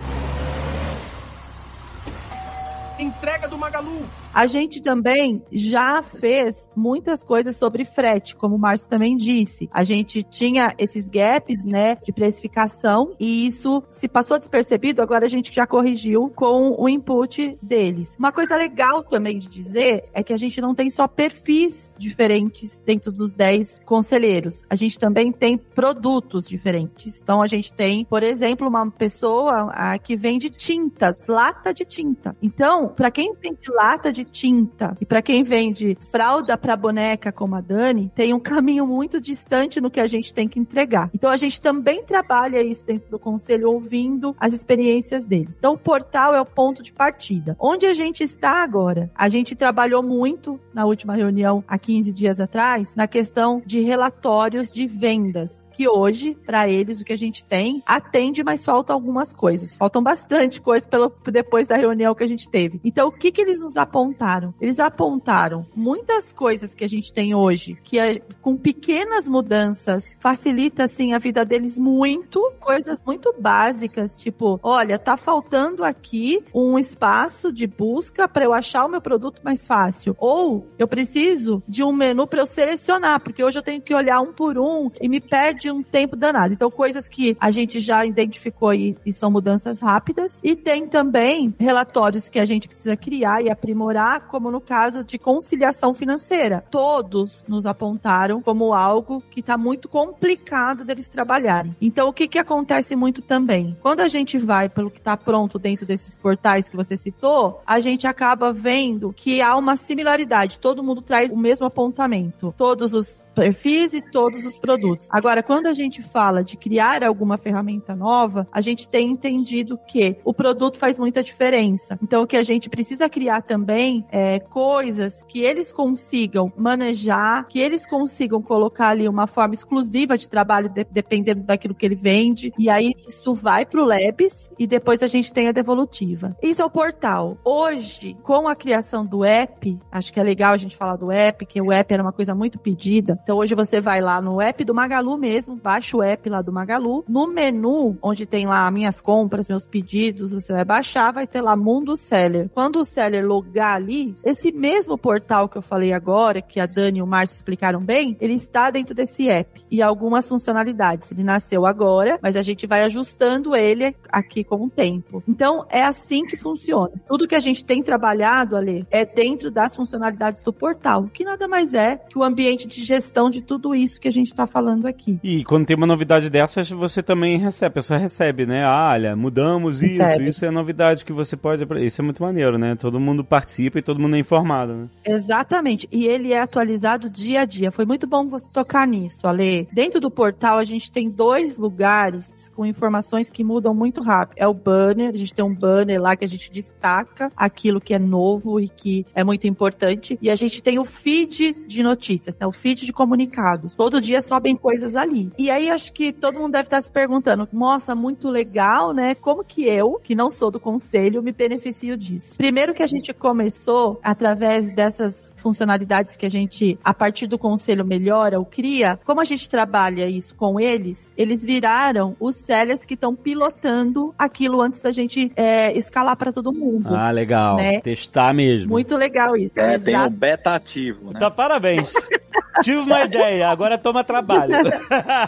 Entrega do Magalu. A gente também já fez muitas coisas sobre frete, como o Márcio também disse. A gente tinha esses gaps, né, de precificação e isso se passou despercebido, agora a gente já corrigiu com o input deles. Uma coisa legal também de dizer é que a gente não tem só perfis diferentes dentro dos 10 conselheiros. A gente também tem produtos diferentes. Então a gente tem, por exemplo, uma pessoa ah, que vende tintas, lata de tinta. Então, para quem vende lata de tinta e para quem vende fralda para boneca como a Dani, tem um caminho muito distante no que a gente tem que entregar. Então a gente também trabalha isso dentro do conselho ouvindo as experiências deles. Então o portal é o ponto de partida. Onde a gente está agora? A gente trabalhou muito na última reunião há 15 dias atrás na questão de relatórios de vendas que hoje, para eles, o que a gente tem atende, mas falta algumas coisas. Faltam bastante coisas pelo, depois da reunião que a gente teve. Então, o que, que eles nos apontaram? Eles apontaram muitas coisas que a gente tem hoje, que é, com pequenas mudanças facilita, assim, a vida deles muito. Coisas muito básicas, tipo, olha, tá faltando aqui um espaço de busca para eu achar o meu produto mais fácil. Ou eu preciso de um menu para eu selecionar, porque hoje eu tenho que olhar um por um e me perde um tempo danado. Então, coisas que a gente já identificou e, e são mudanças rápidas. E tem também relatórios que a gente precisa criar e aprimorar, como no caso de conciliação financeira. Todos nos apontaram como algo que está muito complicado deles trabalharem. Então, o que, que acontece muito também? Quando a gente vai pelo que está pronto dentro desses portais que você citou, a gente acaba vendo que há uma similaridade. Todo mundo traz o mesmo apontamento. Todos os perfis e todos os produtos. Agora, quando a gente fala de criar alguma ferramenta nova, a gente tem entendido que o produto faz muita diferença. Então, o que a gente precisa criar também é coisas que eles consigam manejar, que eles consigam colocar ali uma forma exclusiva de trabalho, de, dependendo daquilo que ele vende. E aí, isso vai para o Labs e depois a gente tem a devolutiva. Isso é o portal. Hoje, com a criação do app, acho que é legal a gente falar do app, que o app era uma coisa muito pedida. Então, hoje você vai lá no app do Magalu mesmo, baixa o app lá do Magalu. No menu, onde tem lá minhas compras, meus pedidos, você vai baixar, vai ter lá Mundo Seller. Quando o seller logar ali, esse mesmo portal que eu falei agora, que a Dani e o Márcio explicaram bem, ele está dentro desse app. E algumas funcionalidades. Ele nasceu agora, mas a gente vai ajustando ele aqui com o tempo. Então, é assim que funciona. Tudo que a gente tem trabalhado, Ale, é dentro das funcionalidades do portal, que nada mais é que o ambiente de gestão de tudo isso que a gente está falando aqui. E quando tem uma novidade dessas, você também recebe, a pessoa recebe, né? Ah, olha, mudamos isso, recebe. isso é novidade que você pode. Isso é muito maneiro, né? Todo mundo participa e todo mundo é informado, né? Exatamente. E ele é atualizado dia a dia. Foi muito bom você tocar nisso, Ale. Dentro do portal, a gente tem dois lugares com informações que mudam muito rápido. É o banner, a gente tem um banner lá que a gente destaca aquilo que é novo e que é muito importante. E a gente tem o feed de notícias, né? O feed de comunicados. Todo dia sobem coisas ali. E aí acho que todo mundo deve estar se perguntando, nossa, muito legal, né? Como que eu, que não sou do conselho, me beneficio disso? Primeiro que a gente começou através dessas funcionalidades que a gente, a partir do conselho, melhora ou cria, como a gente trabalha isso com eles, eles viraram os sellers que estão pilotando aquilo antes da gente é, escalar para todo mundo. Ah, legal. Né? Testar mesmo. Muito legal isso. É, tem o beta ativo, né? Então, parabéns. [laughs] Tive uma ideia, agora toma trabalho. [laughs]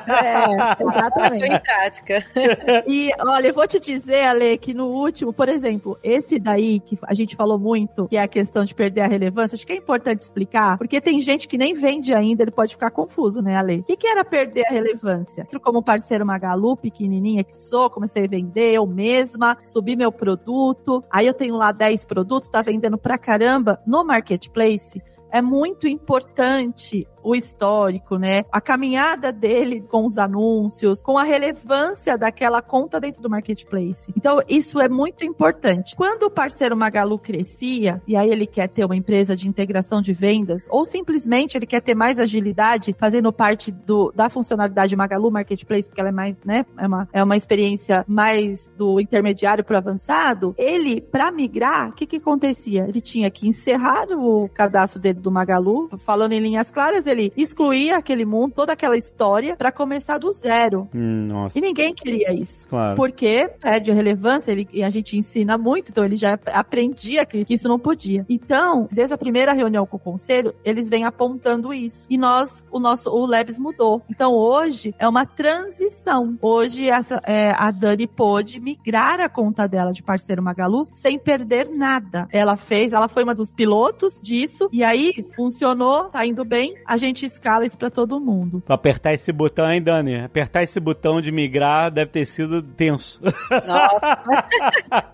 É, exatamente. Em prática. [laughs] E, olha, eu vou te dizer, Ale, que no último, por exemplo, esse daí que a gente falou muito, que é a questão de perder a relevância, acho que é importante explicar, porque tem gente que nem vende ainda, ele pode ficar confuso, né, Ale? O que, que era perder a relevância? Como parceiro Magalu, pequenininha que sou, comecei a vender eu mesma, subi meu produto, aí eu tenho lá 10 produtos, tá vendendo pra caramba no marketplace. É muito importante o histórico, né? A caminhada dele com os anúncios, com a relevância daquela conta dentro do marketplace. Então, isso é muito importante. Quando o parceiro Magalu crescia, e aí ele quer ter uma empresa de integração de vendas, ou simplesmente ele quer ter mais agilidade, fazendo parte do, da funcionalidade Magalu Marketplace, porque ela é mais, né? É uma, é uma experiência mais do intermediário para o avançado. Ele, para migrar, o que que acontecia? Ele tinha que encerrar o cadastro dele do Magalu, falando em linhas claras, ele excluir aquele mundo, toda aquela história, para começar do zero. Hum, nossa. E ninguém queria isso. Claro. Porque perde a relevância, ele, e a gente ensina muito, então ele já aprendia que isso não podia. Então, desde a primeira reunião com o conselho, eles vêm apontando isso. E nós, o nosso, o Labs mudou. Então, hoje é uma transição. Hoje, essa, é, a Dani pôde migrar a conta dela de parceiro Magalu sem perder nada. Ela fez, ela foi uma dos pilotos disso, e aí funcionou, tá indo bem. A gente escala isso para todo mundo. Pra apertar esse botão, hein, Dani? Apertar esse botão de migrar deve ter sido tenso. Nossa.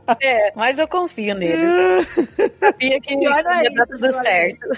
[laughs] é, mas eu confio nele. [laughs] Sabia que ia é dar tudo certo.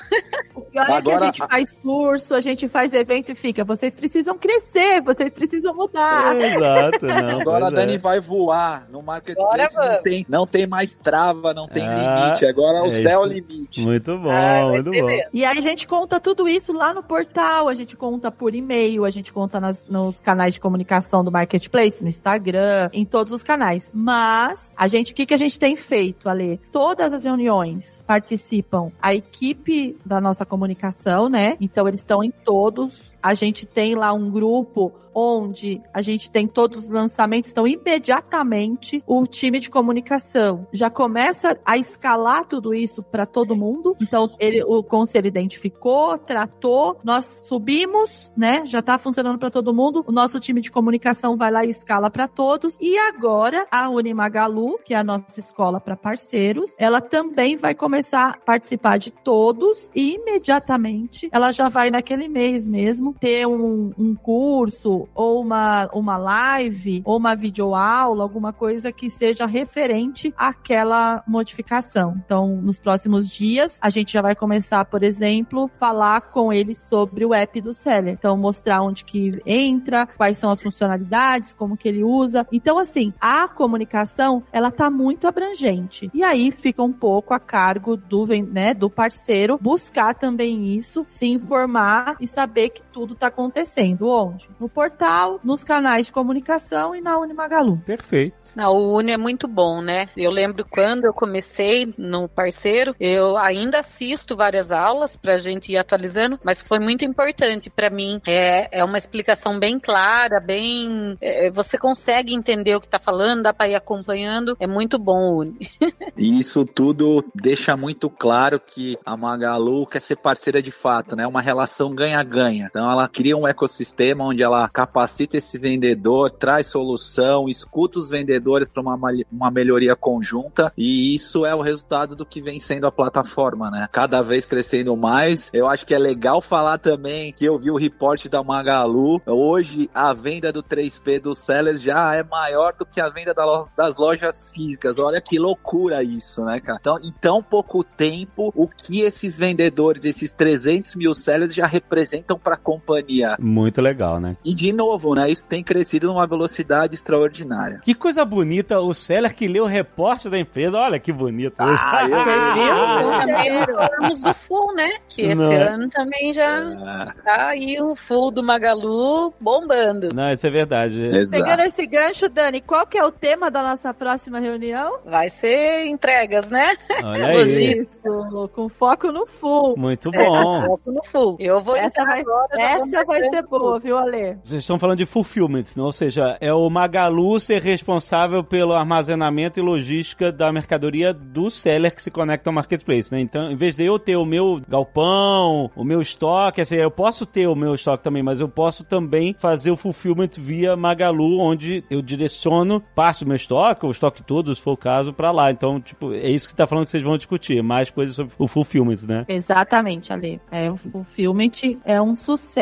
O pior Agora, é que a gente faz curso, a gente faz evento e fica, vocês precisam crescer, vocês precisam mudar. Exato. Não, Agora a Dani é. vai voar no marketplace, não tem, não tem mais trava, não tem ah, limite. Agora é o céu é limite. Muito bom, ah, muito bom. E aí a gente conta tudo isso lá no portal, a gente conta por e-mail, a gente conta nas, nos canais de comunicação do Marketplace, no Instagram, em todos os canais. Mas, a gente, o que, que a gente tem feito, Ale? Todas as reuniões participam a equipe da nossa comunicação, né? Então, eles estão em todos. A gente tem lá um grupo onde a gente tem todos os lançamentos, então imediatamente o time de comunicação já começa a escalar tudo isso para todo mundo. Então ele, o conselho identificou, tratou, nós subimos, né? Já está funcionando para todo mundo. O nosso time de comunicação vai lá e escala para todos. E agora a Unimagalu, que é a nossa escola para parceiros, ela também vai começar a participar de todos e imediatamente ela já vai naquele mês mesmo ter um, um curso ou uma, uma live ou uma videoaula, alguma coisa que seja referente àquela modificação. Então, nos próximos dias, a gente já vai começar, por exemplo, falar com eles sobre o app do Seller. Então, mostrar onde que entra, quais são as funcionalidades, como que ele usa. Então, assim, a comunicação, ela tá muito abrangente. E aí fica um pouco a cargo do, né, do parceiro buscar também isso, se informar e saber que tudo tá acontecendo. Onde? No portal, nos canais de comunicação e na Unimagalu. Perfeito. Não, o Uni é muito bom, né? Eu lembro quando eu comecei no parceiro, eu ainda assisto várias aulas pra gente ir atualizando, mas foi muito importante para mim. É, é uma explicação bem clara, bem. É, você consegue entender o que tá falando, dá pra ir acompanhando. É muito bom o Uni. [laughs] E isso tudo deixa muito claro que a Magalu quer ser parceira de fato, né? Uma relação ganha-ganha. Então ela cria um ecossistema onde ela capacita esse vendedor, traz solução, escuta os vendedores para uma, uma melhoria conjunta e isso é o resultado do que vem sendo a plataforma, né? Cada vez crescendo mais. Eu acho que é legal falar também que eu vi o reporte da Magalu. Hoje a venda do 3P dos sellers já é maior do que a venda das lojas físicas. Olha que loucura isso, né, cara? Então, em tão pouco tempo, o que esses vendedores, esses 300 mil sellers já representam para a companhia? Muito legal, né? E de novo, né? Isso tem crescido numa velocidade extraordinária. Que coisa bonita o seller que leu o reporte da empresa. Olha que bonito. Ah, eu [laughs] também falamos do full, né? Que esse Não. ano também já é. tá aí o full do Magalu bombando. Não, isso é verdade. Exato. Pegando esse gancho, Dani, qual que é o tema da nossa próxima reunião? Vai ser entregas, né? Olha [laughs] aí. Isso, com foco no full. Muito é, bom. É, foco no full. Eu vou essa vai, agora, essa vai ser boa, viu, Ale? Vocês estão falando de fulfillment, não? ou seja, é o Magalu ser responsável pelo armazenamento e logística da mercadoria do seller que se conecta ao marketplace, né? Então, em vez de eu ter o meu galpão, o meu estoque, assim, eu posso ter o meu estoque também, mas eu posso também fazer o fulfillment via Magalu, onde eu direciono parte do meu estoque, ou o estoque todo, se for o caso, para lá. Então, tipo, é isso que você tá falando que vocês vão discutir, mais coisas sobre o fulfillment, né? Exatamente, Ale. É, o fulfillment é um sucesso,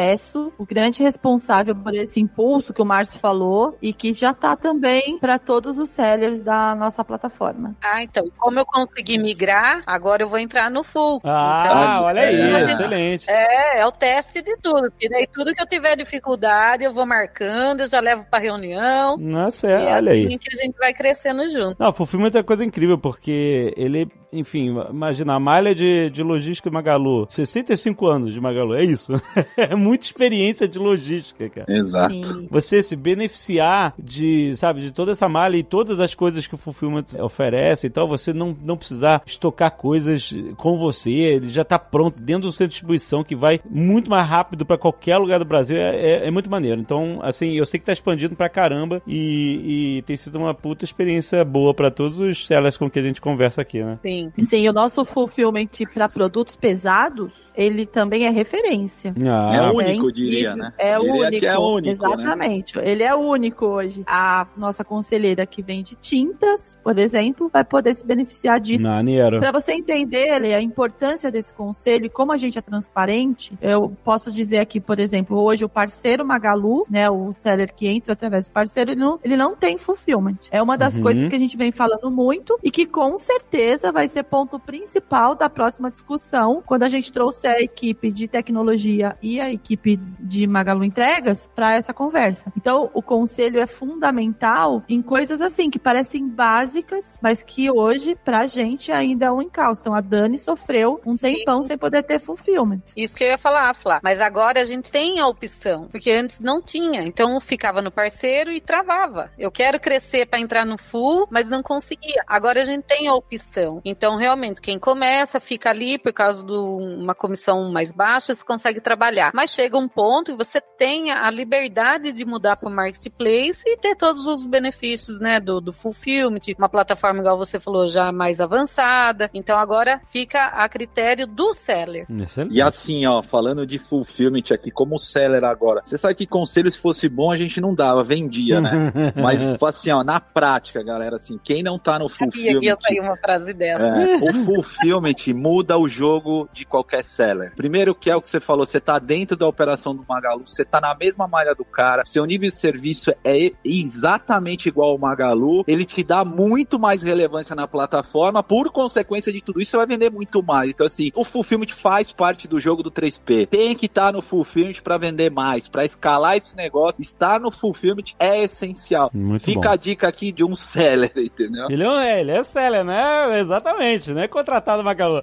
o grande responsável por esse impulso que o Márcio falou e que já tá também para todos os sellers da nossa plataforma. Ah, então, como eu consegui migrar, agora eu vou entrar no full. Ah, então, olha aí, é, excelente. É, é o teste de tudo. E daí tudo que eu tiver dificuldade, eu vou marcando, eu já levo pra reunião. Nossa, é, olha assim aí. que a gente vai crescendo junto. Não, o fulfillment é coisa incrível, porque ele enfim, imagina, a malha de, de logística Magalu, 65 anos de Magalu, é isso? [laughs] é muita experiência de logística, cara. Exato. Sim. Você se beneficiar de, sabe, de toda essa malha e todas as coisas que o Fulfillment oferece, então você não, não precisar estocar coisas com você, ele já tá pronto dentro do centro de distribuição que vai muito mais rápido para qualquer lugar do Brasil, é, é, é, muito maneiro. Então, assim, eu sei que tá expandindo pra caramba e, e tem sido uma puta experiência boa para todos os sellers com que a gente conversa aqui, né? Sim. Sim. e o nosso fulfillment para produtos pesados ele também é referência. Ah, é único, é diria, né? É ele único. É único, né? exatamente. Né? Ele é único hoje. A nossa conselheira que vende tintas, por exemplo, vai poder se beneficiar disso. Maneiro. Para você entender a importância desse conselho e como a gente é transparente, eu posso dizer aqui, por exemplo, hoje o parceiro Magalu, né, o seller que entra através do parceiro, ele não, ele não tem fulfillment. É uma das uhum. coisas que a gente vem falando muito e que com certeza vai ser ponto principal da próxima discussão quando a gente trouxe trouxe a equipe de tecnologia e a equipe de Magalu Entregas para essa conversa. Então, o conselho é fundamental em coisas assim que parecem básicas, mas que hoje pra gente ainda é um encalço. Então, a Dani sofreu um tempão Sim. sem poder ter fulfillment. Isso que eu ia falar, Flá. Mas agora a gente tem a opção, porque antes não tinha. Então, ficava no parceiro e travava. Eu quero crescer para entrar no full, mas não conseguia. Agora a gente tem a opção. Então, realmente, quem começa fica ali por causa de uma comissão mais baixa, você consegue trabalhar. Mas chega um ponto e você tem a liberdade de mudar para o marketplace e ter todos os benefícios, né, do, do fulfillment, uma plataforma, igual você falou, já mais avançada. Então agora fica a critério do seller. Excelente. E assim, ó, falando de fulfillment aqui, como seller agora, você sabe que conselho, se fosse bom, a gente não dava, vendia, né? [laughs] Mas assim, ó, na prática, galera, assim, quem não tá no fulfillment. Eu uma frase dessa. É, o fulfillment muda o jogo de qualquer seller seller. Primeiro que é o que você falou, você tá dentro da operação do Magalu, você tá na mesma malha do cara, seu nível de serviço é exatamente igual ao Magalu, ele te dá muito mais relevância na plataforma, por consequência de tudo isso, você vai vender muito mais. Então, assim, o Fulfillment faz parte do jogo do 3P. Tem que estar tá no Fulfillment para vender mais, para escalar esse negócio. Estar no Fulfillment é essencial. Muito Fica bom. a dica aqui de um [laughs] seller, entendeu? Ele é, ele é seller, né? Exatamente, não é contratado Magalu.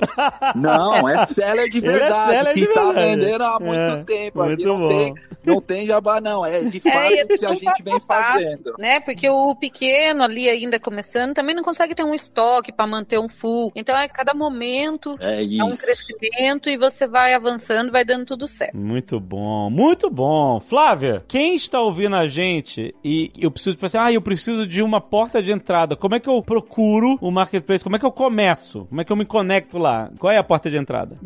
Não, é seller de [laughs] Ele é verdade, seller que de tá verdade. vendendo há muito É, tempo. Aqui muito não bom. tem, não tem jabá, não. É de fato É, e é que a gente vem passo, fazendo. Né? Porque o pequeno ali ainda começando também não consegue ter um estoque para manter um full. Então é cada momento É é um crescimento e você vai avançando, vai dando tudo certo. Muito bom, muito bom. Flávia, quem está ouvindo a gente e eu preciso tipo assim, ah, eu preciso de uma porta de entrada. Como é que eu procuro o marketplace? Como é que eu começo? Como é que eu me conecto lá? Qual é a porta de entrada?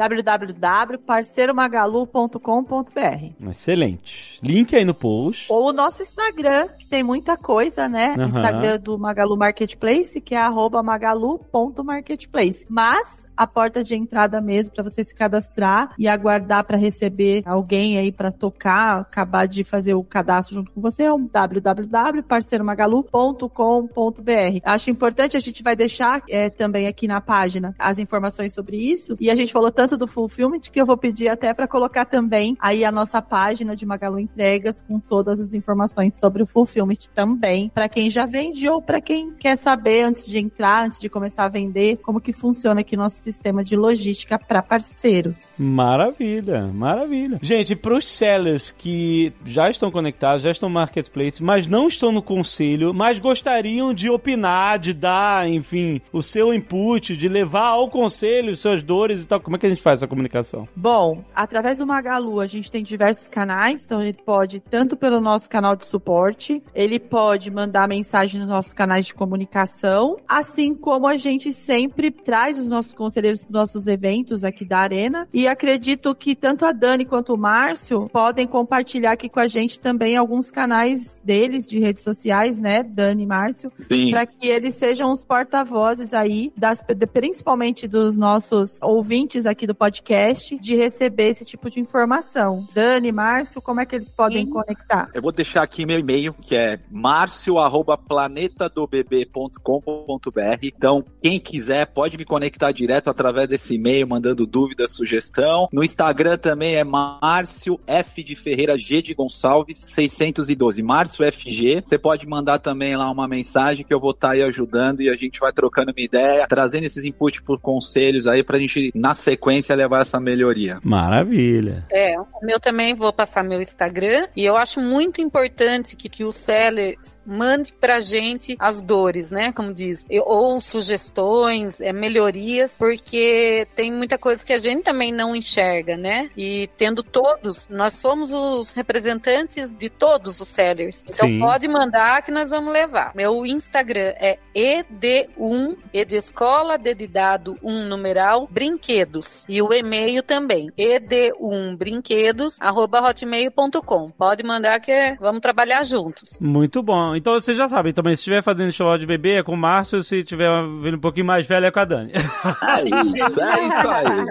www.parceiromagalu.com.br Excelente. Link aí no post. Ou o nosso Instagram, que tem muita coisa, né? Aham. Instagram do Magalu Marketplace, que é arroba magalu.marketplace. Mas a porta de entrada mesmo para você se cadastrar e aguardar para receber alguém aí para tocar, acabar de fazer o cadastro junto com você é o www.parceiromagalu.com.br. Acho importante, a gente vai deixar é, também aqui na página as informações sobre isso. E a gente falou tanto do Fulfillment que eu vou pedir até para colocar também aí a nossa página de Magalu Entregas com todas as informações sobre o Fulfillment também, para quem já vende ou para quem quer saber antes de entrar, antes de começar a vender, como que funciona aqui nosso sistema de logística para parceiros. Maravilha, maravilha. Gente, para os sellers que já estão conectados, já estão no marketplace, mas não estão no conselho, mas gostariam de opinar, de dar, enfim, o seu input, de levar ao conselho suas dores e tal, como é que a gente faz essa comunicação? Bom, através do Magalu a gente tem diversos canais, então ele pode tanto pelo nosso canal de suporte, ele pode mandar mensagem nos nossos canais de comunicação, assim como a gente sempre traz os nossos conselheiros para os nossos eventos aqui da Arena. E acredito que tanto a Dani quanto o Márcio podem compartilhar aqui com a gente também alguns canais deles de redes sociais, né, Dani e Márcio, para que eles sejam os porta-vozes aí, das, principalmente dos nossos ouvintes aqui do podcast, de receber esse tipo de informação. Dani, Márcio, como é que eles podem Sim. conectar? Eu vou deixar aqui meu e-mail, que é marcio@planetadobb.com.br. Então, quem quiser pode me conectar direto através desse e-mail, mandando dúvida, sugestão. No Instagram também é Márcio F de Ferreira G de Gonçalves 612. Márcio FG. Você pode mandar também lá uma mensagem que eu vou estar aí ajudando e a gente vai trocando uma ideia, trazendo esses inputs por conselhos aí pra gente na sequência levar essa melhoria. Maravilha. É, o meu também vou passar meu Instagram e eu acho muito importante que, que o seller mande pra gente as dores, né? Como diz, ou sugestões, é, melhorias, porque tem muita coisa que a gente também não enxerga, né? E tendo todos, nós somos os representantes de todos os sellers. Então Sim. pode mandar que nós vamos levar. Meu Instagram é ed1, e de escola, D de dado, 1 numeral, brinquedos. E o e-mail também, ed1brinquedos, arroba hotmail.com. Pode mandar que vamos trabalhar juntos. Muito bom. Então vocês já sabem também, se estiver fazendo show de bebê é com o Márcio, se estiver vindo um pouquinho mais velho é com a Dani. É isso, é isso aí.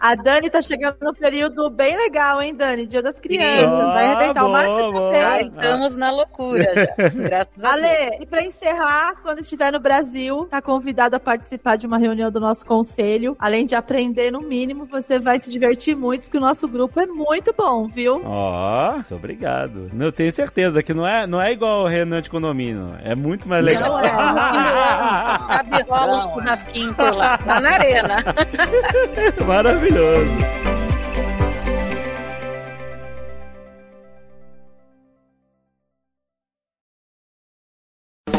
A Dani tá chegando no período bem legal, hein, Dani? Dia das Crianças. Ah, vai arrebentar o boa, Márcio boa. Já também. estamos na loucura já. Graças a Deus. Ale, e pra encerrar, quando estiver no Brasil, tá convidado a participar de uma reunião do nosso conselho. Além de aprender, no mínimo, você vai se divertir muito, porque o nosso grupo é muito bom, viu? Ó, muito obrigado. Eu tenho certeza que não é, não é igual o Renan de condomínio. É muito mais legal. Não é. Rola um churrasquinho por lá. Lá na arena. [laughs] Maravilhoso.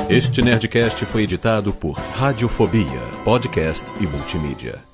Este Nerdcast foi editado por Radiofobia, podcast e multimídia.